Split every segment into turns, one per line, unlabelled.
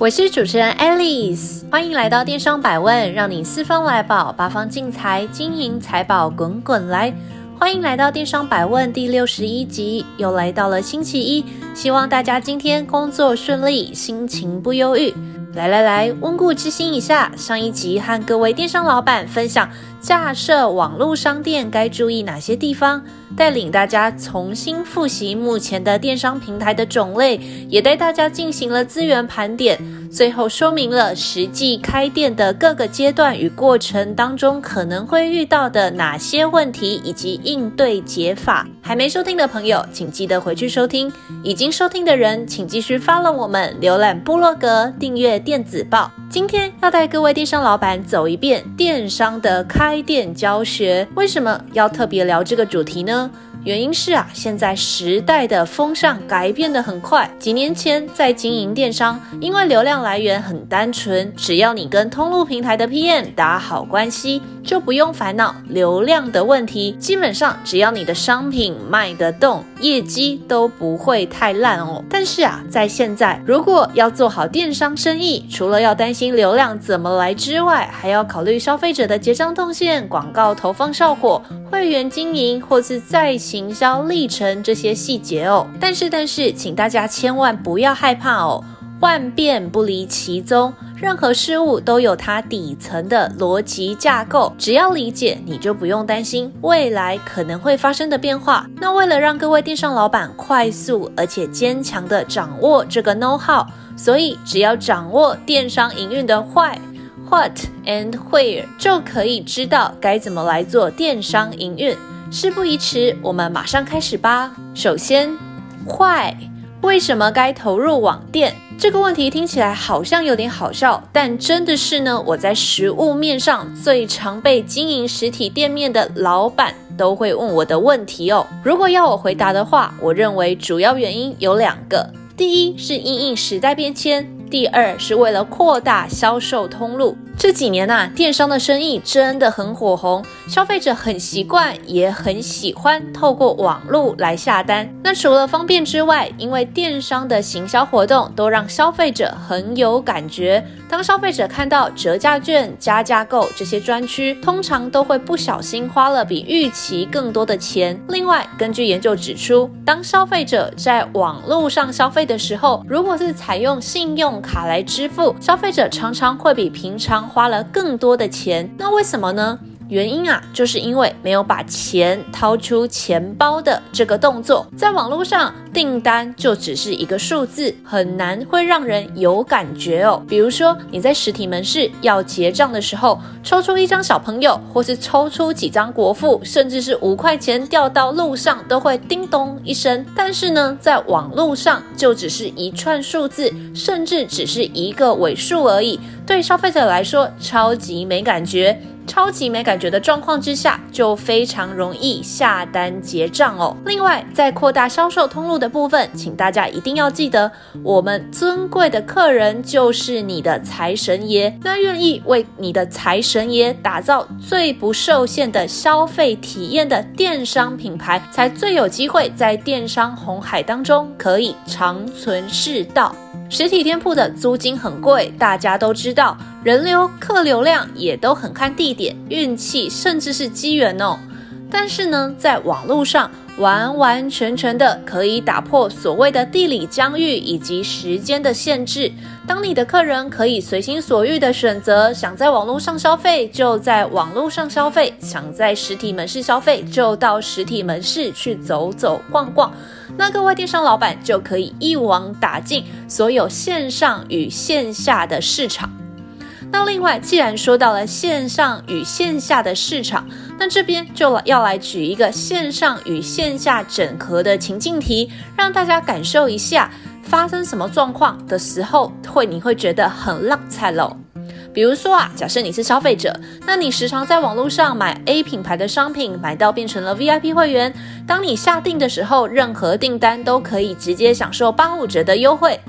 我是主持人 Alice，欢迎来到电商百问，让你四方来宝，八方进财，金银财宝滚滚来。欢迎来到电商百问第六十一集，又来到了星期一，希望大家今天工作顺利，心情不忧郁。来来来，温故知新一下，上一集和各位电商老板分享架设网络商店该注意哪些地方，带领大家重新复习目前的电商平台的种类，也带大家进行了资源盘点。最后说明了实际开店的各个阶段与过程当中可能会遇到的哪些问题以及应对解法。还没收听的朋友，请记得回去收听；已经收听的人，请继续 follow 我们，浏览部落格，订阅电子报。今天要带各位电商老板走一遍电商的开开店教学。为什么要特别聊这个主题呢？原因是啊，现在时代的风尚改变得很快。几年前在经营电商，因为流量来源很单纯，只要你跟通路平台的 PM 打好关系，就不用烦恼流量的问题。基本上只要你的商品卖得动，业绩都不会太烂哦。但是啊，在现在，如果要做好电商生意，除了要担心流量怎么来之外，还要考虑消费者的结账动线、广告投放效果、会员经营或是在行销历程这些细节哦，但是但是，请大家千万不要害怕哦，万变不离其宗，任何事物都有它底层的逻辑架构，只要理解，你就不用担心未来可能会发生的变化。那为了让各位电商老板快速而且坚强地掌握这个 know how，所以只要掌握电商营运的 why、what and where，就可以知道该怎么来做电商营运。事不宜迟，我们马上开始吧。首先，Why？为什么该投入网店？这个问题听起来好像有点好笑，但真的是呢，我在实务面上最常被经营实体店面的老板都会问我的问题哦。如果要我回答的话，我认为主要原因有两个：第一是因应时代变迁，第二是为了扩大销售通路。这几年呐，电商的生意真的很火红，消费者很习惯，也很喜欢透过网络来下单。那除了方便之外，因为电商的行销活动都让消费者很有感觉。当消费者看到折价券、加价购这些专区，通常都会不小心花了比预期更多的钱。另外，根据研究指出，当消费者在网络上消费的时候，如果是采用信用卡来支付，消费者常常会比平常花了更多的钱，那为什么呢？原因啊，就是因为没有把钱掏出钱包的这个动作，在网络上订单就只是一个数字，很难会让人有感觉哦。比如说你在实体门市要结账的时候，抽出一张小朋友，或是抽出几张国父，甚至是五块钱掉到路上都会叮咚一声。但是呢，在网络上就只是一串数字，甚至只是一个尾数而已，对消费者来说超级没感觉。超级没感觉的状况之下，就非常容易下单结账哦。另外，在扩大销售通路的部分，请大家一定要记得，我们尊贵的客人就是你的财神爷。那愿意为你的财神爷打造最不受限的消费体验的电商品牌，才最有机会在电商红海当中可以长存世道。实体店铺的租金很贵，大家都知道。人流、客流量也都很看地点、运气，甚至是机缘哦。但是呢，在网络上完完全全的可以打破所谓的地理疆域以及时间的限制。当你的客人可以随心所欲的选择，想在网络上消费就在网络上消费，想在实体门市消费就到实体门市去走走逛逛。那各位电商老板就可以一网打尽所有线上与线下的市场。那另外，既然说到了线上与线下的市场，那这边就要来举一个线上与线下整合的情境题，让大家感受一下发生什么状况的时候，会你会觉得很浪菜喽。比如说啊，假设你是消费者，那你时常在网络上买 A 品牌的商品，买到变成了 VIP 会员。当你下订的时候，任何订单都可以直接享受八五折的优惠。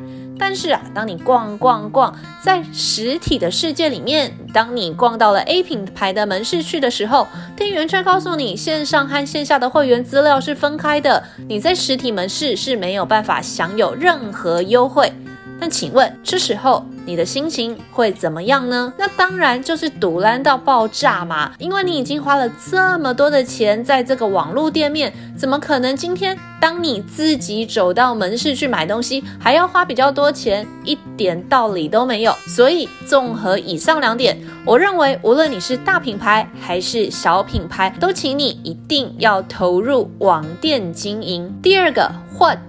但是啊，当你逛逛逛在实体的世界里面，当你逛到了 A 品牌的门市去的时候，店员却告诉你线上和线下的会员资料是分开的，你在实体门市是没有办法享有任何优惠。但请问，这时候你的心情会怎么样呢？那当然就是赌烂到爆炸嘛！因为你已经花了这么多的钱在这个网络店面，怎么可能今天当你自己走到门市去买东西，还要花比较多钱？一点道理都没有。所以，综合以上两点，我认为无论你是大品牌还是小品牌，都请你一定要投入网店经营。第二个，What？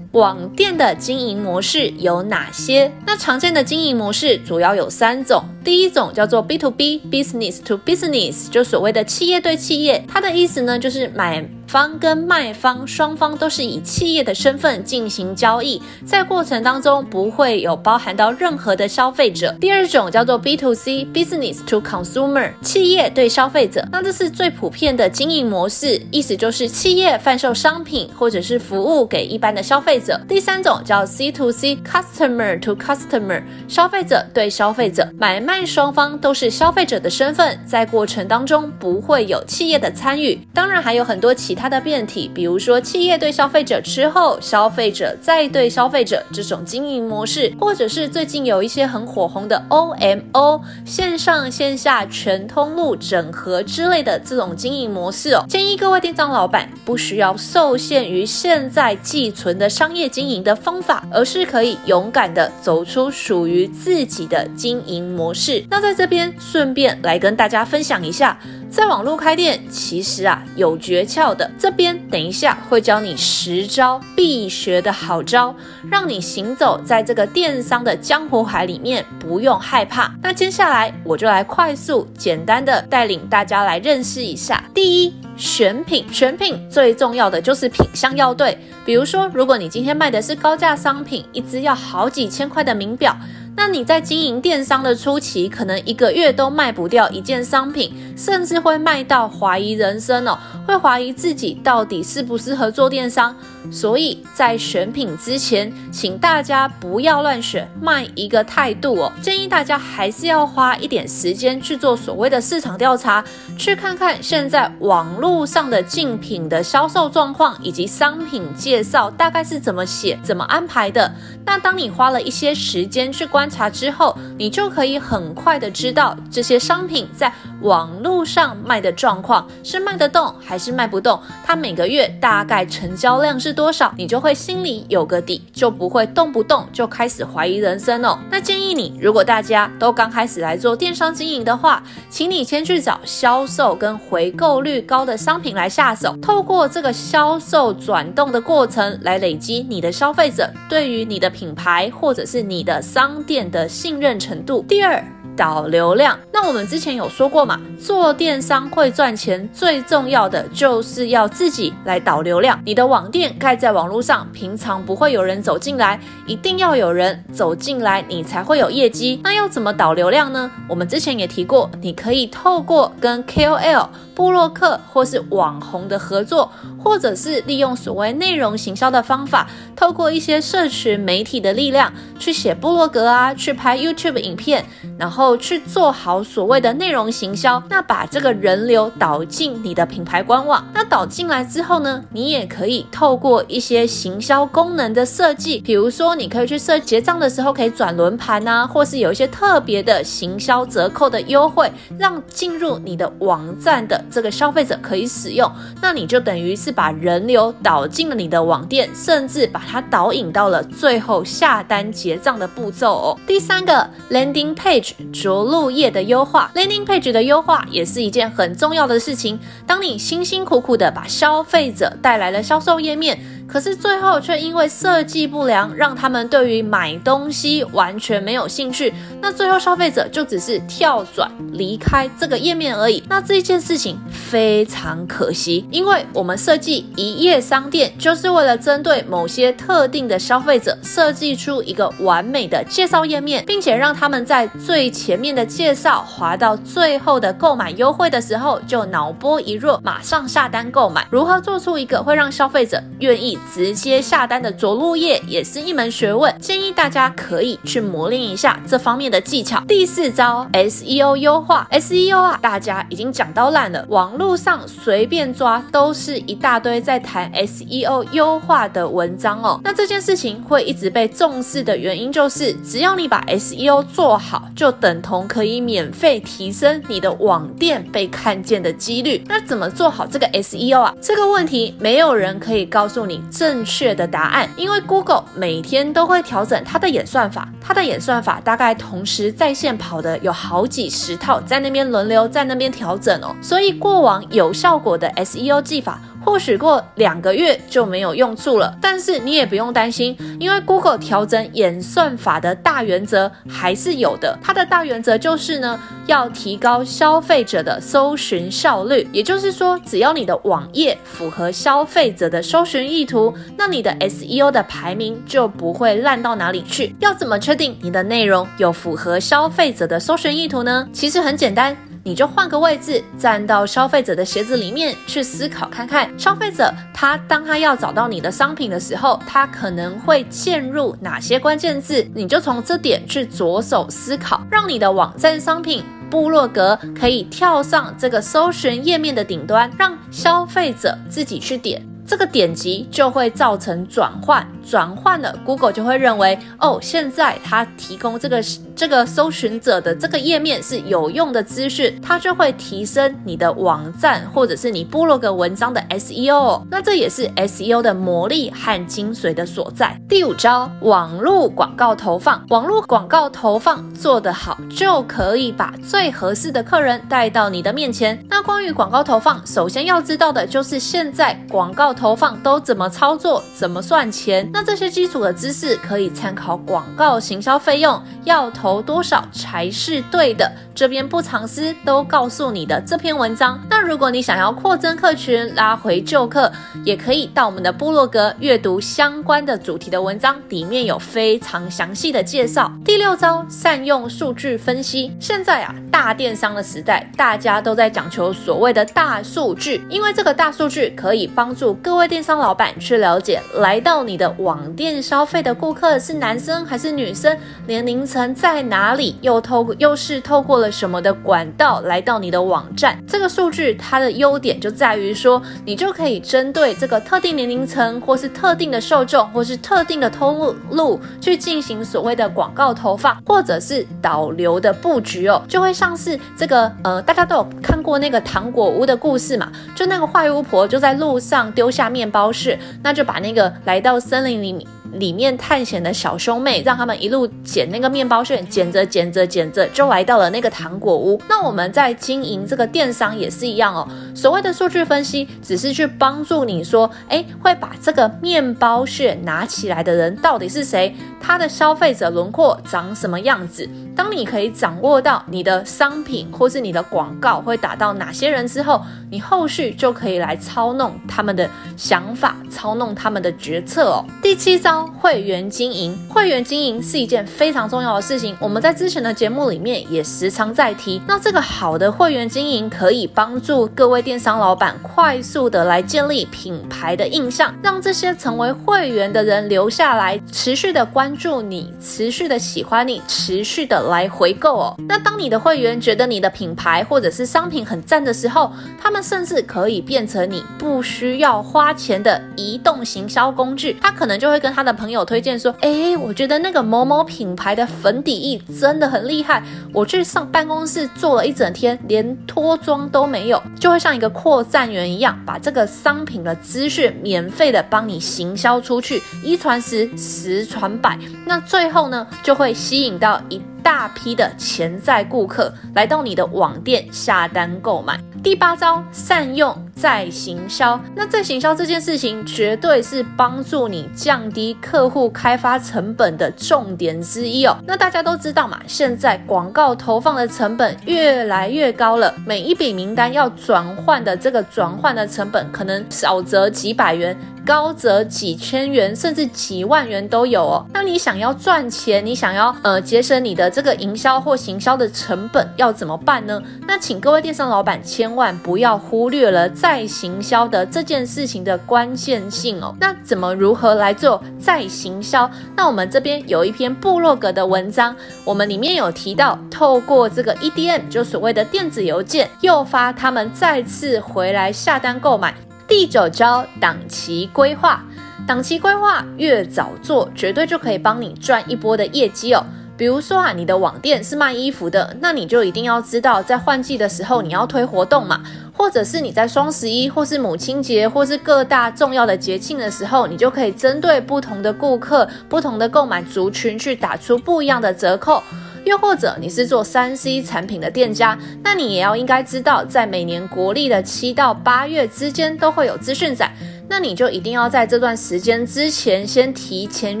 网店的经营模式有哪些？那常见的经营模式主要有三种。第一种叫做 B to B，Business to Business，就所谓的企业对企业。它的意思呢，就是买方跟卖方双方都是以企业的身份进行交易，在过程当中不会有包含到任何的消费者。第二种叫做 B to C，Business to Consumer，企业对消费者。那这是最普遍的经营模式，意思就是企业贩售商品或者是服务给一般的消费者。第三种叫 C to C，Customer to Customer，消费者对消费者，买卖但双方都是消费者的身份，在过程当中不会有企业的参与。当然还有很多其他。的变体，比如说企业对消费者之后，消费者再对消费者这种经营模式，或者是最近有一些很火红的 OMO 线上线下全通路整合之类的这种经营模式哦。建议各位店长老板不需要受限于现在寄存的商业经营的方法，而是可以勇敢的走出属于自己的经营模式。那在这边顺便来跟大家分享一下。在网络开店，其实啊有诀窍的。这边等一下会教你十招必学的好招，让你行走在这个电商的江湖海里面不用害怕。那接下来我就来快速简单的带领大家来认识一下。第一，选品，选品最重要的就是品相要对。比如说，如果你今天卖的是高价商品，一只要好几千块的名表。那你在经营电商的初期，可能一个月都卖不掉一件商品，甚至会卖到怀疑人生哦，会怀疑自己到底适不适合做电商。所以在选品之前，请大家不要乱选，卖一个态度哦。建议大家还是要花一点时间去做所谓的市场调查，去看看现在网络上的竞品的销售状况以及商品介绍大概是怎么写、怎么安排的。那当你花了一些时间去观察之后，你就可以很快的知道这些商品在网络上卖的状况是卖得动还是卖不动，它每个月大概成交量是多少，你就会心里有个底，就不会动不动就开始怀疑人生哦。那建议你，如果大家都刚开始来做电商经营的话，请你先去找销售跟回购率高的商品来下手，透过这个销售转动的过程来累积你的消费者对于你的品牌或者是你的商店的信任程度。第二。导流量，那我们之前有说过嘛，做电商会赚钱，最重要的就是要自己来导流量。你的网店盖在网络上，平常不会有人走进来，一定要有人走进来，你才会有业绩。那要怎么导流量呢？我们之前也提过，你可以透过跟 KOL。布洛克或是网红的合作，或者是利用所谓内容行销的方法，透过一些社群媒体的力量去写部落格啊，去拍 YouTube 影片，然后去做好所谓的内容行销。那把这个人流导进你的品牌官网，那导进来之后呢，你也可以透过一些行销功能的设计，比如说你可以去设结账的时候可以转轮盘啊，或是有一些特别的行销折扣的优惠，让进入你的网站的。这个消费者可以使用，那你就等于是把人流导进了你的网店，甚至把它导引到了最后下单结账的步骤哦。第三个，landing page 着陆页的优化，landing page 的优化也是一件很重要的事情。当你辛辛苦苦的把消费者带来了销售页面。可是最后却因为设计不良，让他们对于买东西完全没有兴趣。那最后消费者就只是跳转离开这个页面而已。那这件事情非常可惜，因为我们设计一页商店就是为了针对某些特定的消费者设计出一个完美的介绍页面，并且让他们在最前面的介绍滑到最后的购买优惠的时候就脑波一热，马上下单购买。如何做出一个会让消费者愿意直接下单的着陆页，也是一门学问。建议大家可以去磨练一下这方面的技巧。第四招，SEO 优化。SEO 啊，大家已经讲到烂了，网络上随便抓都是一大堆在谈 SEO 优化的文章哦。那这件事情会一直被重视的原因，就是只要你把 SEO 做好，就等同可以免费提升你的网店被看见的几率。那怎么做好这个 SEO 啊？这个问题没有人可以告诉你正确的答案，因为 Google 每天都会调整它的演算法，它的演算法大概同时在线跑的有好几十套，在那边轮流在那边调整哦。所以过往有效果的 SEO 技法。或许过两个月就没有用处了，但是你也不用担心，因为 Google 调整演算法的大原则还是有的。它的大原则就是呢，要提高消费者的搜寻效率。也就是说，只要你的网页符合消费者的搜寻意图，那你的 SEO 的排名就不会烂到哪里去。要怎么确定你的内容有符合消费者的搜寻意图呢？其实很简单。你就换个位置，站到消费者的鞋子里面去思考看看，消费者他当他要找到你的商品的时候，他可能会嵌入哪些关键字？你就从这点去着手思考，让你的网站商品部落格可以跳上这个搜寻页面的顶端，让消费者自己去点。这个点击就会造成转换，转换了，Google 就会认为，哦，现在它提供这个这个搜寻者的这个页面是有用的资讯，它就会提升你的网站或者是你部落格文章的 SEO。那这也是 SEO 的魔力和精髓的所在。第五招，网络广告投放，网络广告投放做得好，就可以把最合适的客人带到你的面前。那关于广告投放，首先要知道的就是现在广告。投放都怎么操作？怎么算钱？那这些基础的知识可以参考广告行销费用要投多少才是对的。这边不藏私，都告诉你的这篇文章。那如果你想要扩增客群，拉回旧客，也可以到我们的部落格阅读相关的主题的文章，里面有非常详细的介绍。第六招，善用数据分析。现在啊，大电商的时代，大家都在讲求所谓的大数据，因为这个大数据可以帮助各位电商老板去了解来到你的网店消费的顾客是男生还是女生，年龄层在哪里，又透又是透过了。什么的管道来到你的网站？这个数据它的优点就在于说，你就可以针对这个特定年龄层，或是特定的受众，或是特定的通路去进行所谓的广告投放，或者是导流的布局哦，就会像是这个呃，大家都有看过那个糖果屋的故事嘛，就那个坏巫婆就在路上丢下面包屑，那就把那个来到森林里面。里面探险的小兄妹，让他们一路捡那个面包屑，捡着捡着捡着，就来到了那个糖果屋。那我们在经营这个电商也是一样哦。所谓的数据分析，只是去帮助你说，哎，会把这个面包屑拿起来的人到底是谁？他的消费者轮廓长什么样子？当你可以掌握到你的商品或是你的广告会打到哪些人之后，你后续就可以来操弄他们的想法，操弄他们的决策哦。第七招，会员经营。会员经营是一件非常重要的事情，我们在之前的节目里面也时常在提。那这个好的会员经营可以帮助各位电商老板快速的来建立品牌的印象，让这些成为会员的人留下来，持续的关助你，持续的喜欢你，持续的。来回购哦。那当你的会员觉得你的品牌或者是商品很赞的时候，他们甚至可以变成你不需要花钱的移动行销工具。他可能就会跟他的朋友推荐说：“哎，我觉得那个某某品牌的粉底液真的很厉害，我去上办公室坐了一整天，连脱妆都没有。”就会像一个扩散员一样，把这个商品的资讯免费的帮你行销出去，一传十，十传百。那最后呢，就会吸引到一。大批的潜在顾客来到你的网店下单购买。第八招，善用
再行销。那再行销这件事情，绝对是帮助你降低客户开发成本的重点之一哦。那大家都知道嘛，现在广告投放的成本越来越高了，每一笔名单要转换的这个转换的成本，可能少则几百元。高则几千元，甚至几万元都有哦。那你想要赚钱，你想要呃节省你的这个营销或行销的成本，要怎么办呢？那请各位电商老板千万不要忽略了再行销的这件事情的关键性哦。那怎么如何来做再行销？那我们这边有一篇部落格的文章，我们里面有提到，透过这个 EDM，就所谓的电子邮件，诱发他们再次回来下单购买。第九招，档期规划。档期规划越早做，绝对就可以帮你赚一波的业绩哦。比如说啊，你的网店是卖衣服的，那你就一定要知道，在换季的时候你要推活动嘛，或者是你在双十一，或是母亲节，或是各大重要的节庆的时候，你就可以针对不同的顾客、不同的购买族群去打出不一样的折扣。又或者你是做三 C 产品的店家，那你也要应该知道，在每年国历的七到八月之间都会有资讯展。那你就一定要在这段时间之前，先提前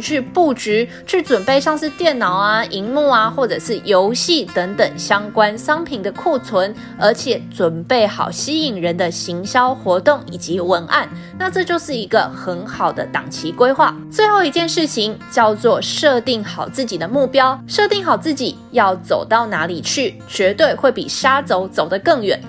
去布局，去准备像是电脑啊、荧幕啊，或者是游戏等等相关商品的库存，而且准备好吸引人的行销活动以及文案。那这就是一个很好的档期规划。最后一件事情叫做设定好自己的目标，设定好自己要走到哪里去，绝对会比瞎走走得更远。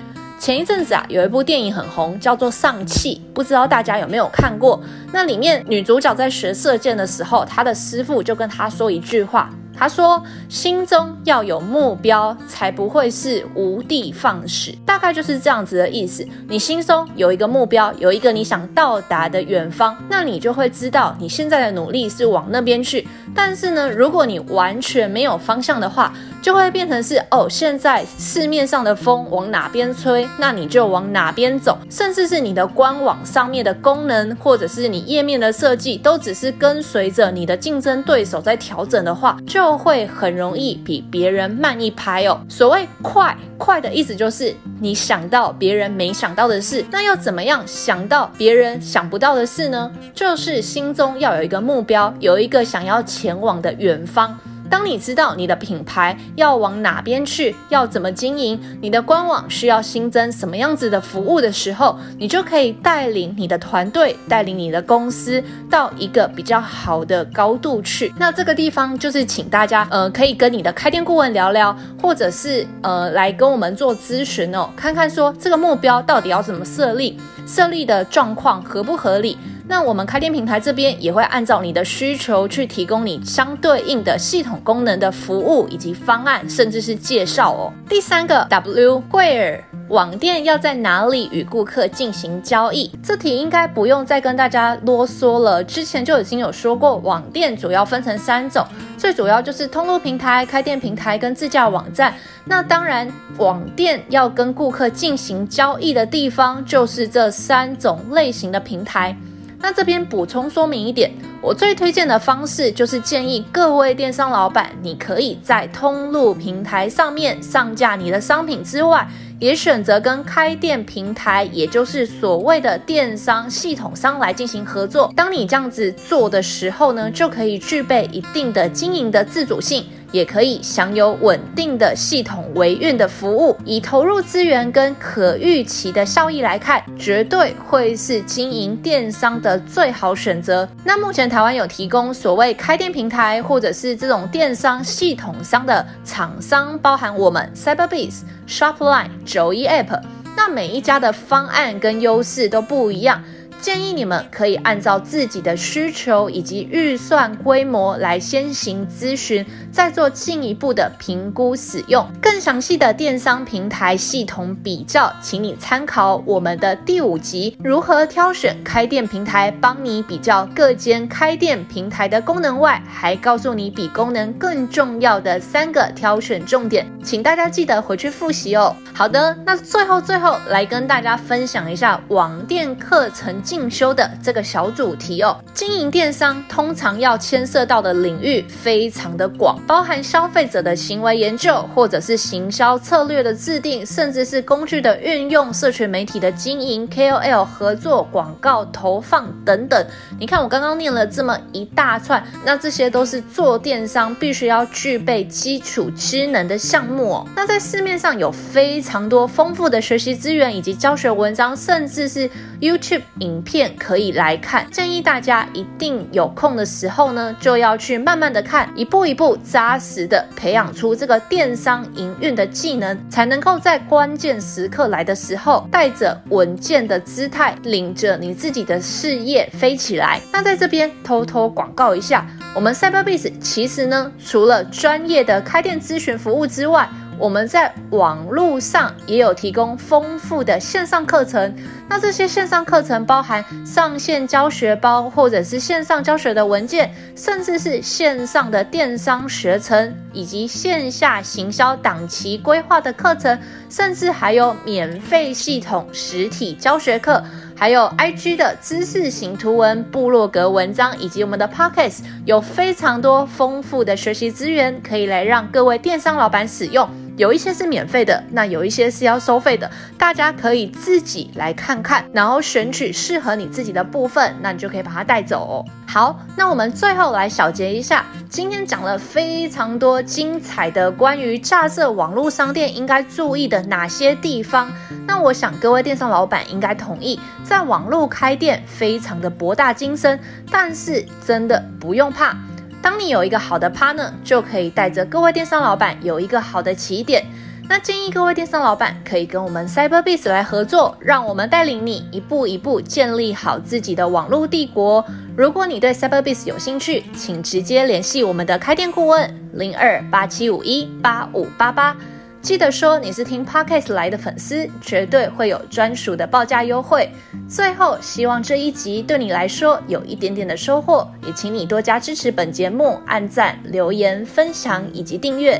前一阵子啊，有一部电影很红，叫做《丧气》，不知道大家有没有看过？那里面女主角在学射箭的时候，她的师傅就跟她说一句话。他说：“心中要有目标，才不会是无的放矢。大概就是这样子的意思。你心中有一个目标，有一个你想到达的远方，那你就会知道你现在的努力是往那边去。但是呢，如果你完全没有方向的话，就会变成是哦，现在市面上的风往哪边吹，那你就往哪边走。甚至是你的官网上面的功能，或者是你页面的设计，都只是跟随着你的竞争对手在调整的话，就。”就会很容易比别人慢一拍哦。所谓快，快的意思就是你想到别人没想到的事。那又怎么样想到别人想不到的事呢？就是心中要有一个目标，有一个想要前往的远方。当你知道你的品牌要往哪边去，要怎么经营，你的官网需要新增什么样子的服务的时候，你就可以带领你的团队，带领你的公司到一个比较好的高度去。那这个地方就是请大家，呃，可以跟你的开店顾问聊聊，或者是呃来跟我们做咨询哦，看看说这个目标到底要怎么设立，设立的状况合不合理。那我们开店平台这边也会按照你的需求去提供你相对应的系统功能的服务以及方案，甚至是介绍哦。第三个 W，Where 网店要在哪里与顾客进行交易？这题应该不用再跟大家啰嗦了，之前就已经有说过，网店主要分成三种，最主要就是通路平台、开店平台跟自架网站。那当然，网店要跟顾客进行交易的地方，就是这三种类型的平台。那这边补充说明一点，我最推荐的方式就是建议各位电商老板，你可以在通路平台上面上架你的商品之外，也选择跟开店平台，也就是所谓的电商系统商来进行合作。当你这样子做的时候呢，就可以具备一定的经营的自主性。也可以享有稳定的系统维运的服务，以投入资源跟可预期的效益来看，绝对会是经营电商的最好选择。那目前台湾有提供所谓开店平台或者是这种电商系统商的厂商，包含我们 Cyberbase、ShopLine、九一 App，那每一家的方案跟优势都不一样。建议你们可以按照自己的需求以及预算规模来先行咨询，再做进一步的评估使用。更详细的电商平台系统比较，请你参考我们的第五集如何挑选开店平台，帮你比较各间开店平台的功能外，还告诉你比功能更重要的三个挑选重点，请大家记得回去复习哦。好的，那最后最后来跟大家分享一下网店课程。进修的这个小主题哦。经营电商通常要牵涉到的领域非常的广，包含消费者的行为研究，或者是行销策略的制定，甚至是工具的运用、社群媒体的经营、KOL 合作、广告投放等等。你看我刚刚念了这么一大串，那这些都是做电商必须要具备基础知能的项目哦。那在市面上有非常多丰富的学习资源以及教学文章，甚至是 YouTube 影影片可以来看。建议大家一定有空的时候呢，就要去慢慢的看，一步一步扎实的培养出这个电商营运的技能，才能够在关键时刻来的时候，带着稳健的姿态，领着你自己的事业飞起来。那在这边偷偷广告一下，我们 Cyberbiz 其实呢，除了专业的开店咨询服务之外，我们在网络上也有提供丰富的线上课程，那这些线上课程包含上线教学包，或者是线上教学的文件，甚至是线上的电商学程，以及线下行销档期规划的课程，甚至还有免费系统实体教学课，还有 IG 的知识型图文、部落格文章，以及我们的 Podcast，有非常多丰富的学习资源，可以来让各位电商老板使用。有一些是免费的，那有一些是要收费的，大家可以自己来看看，然后选取适合你自己的部分，那你就可以把它带走。好，那我们最后来小结一下，今天讲了非常多精彩的关于架设网络商店应该注意的哪些地方。那我想各位电商老板应该同意，在网络开店非常的博大精深，但是真的不用怕。当你有一个好的 partner，就可以带着各位电商老板有一个好的起点。那建议各位电商老板可以跟我们 Cyberbiz 来合作，让我们带领你一步一步建立好自己的网络帝国。如果你对 Cyberbiz 有兴趣，请直接联系我们的开店顾问零二八七五一八五八八。记得说你是听 Podcast 来的粉丝，绝对会有专属的报价优惠。最后，希望这一集对你来说有一点点的收获，也请你多加支持本节目，按赞、留言、分享以及订阅。